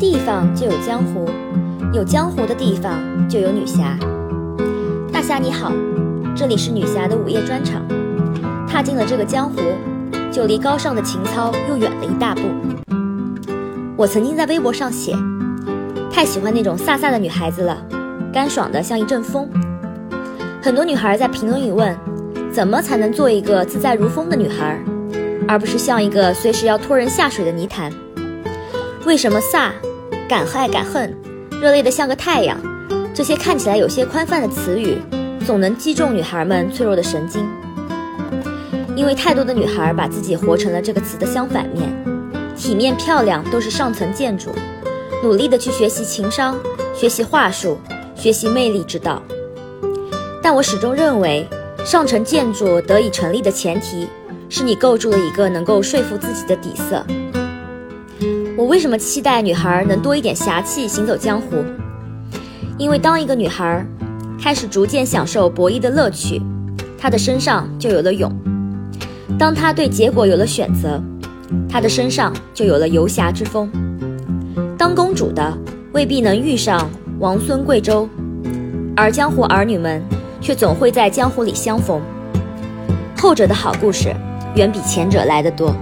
地方就有江湖，有江湖的地方就有女侠。大侠你好，这里是女侠的午夜专场。踏进了这个江湖，就离高尚的情操又远了一大步。我曾经在微博上写，太喜欢那种飒飒的女孩子了，干爽的像一阵风。很多女孩在评论里问，怎么才能做一个自在如风的女孩，而不是像一个随时要拖人下水的泥潭？为什么飒、敢爱敢恨、热烈的像个太阳，这些看起来有些宽泛的词语，总能击中女孩们脆弱的神经？因为太多的女孩把自己活成了这个词的相反面，体面漂亮都是上层建筑，努力的去学习情商、学习话术、学习魅力之道。但我始终认为，上层建筑得以成立的前提，是你构筑了一个能够说服自己的底色。我为什么期待女孩能多一点侠气行走江湖？因为当一个女孩开始逐渐享受博弈的乐趣，她的身上就有了勇；当她对结果有了选择，她的身上就有了游侠之风。当公主的未必能遇上王孙贵州，而江湖儿女们却总会在江湖里相逢。后者的好故事远比前者来得多。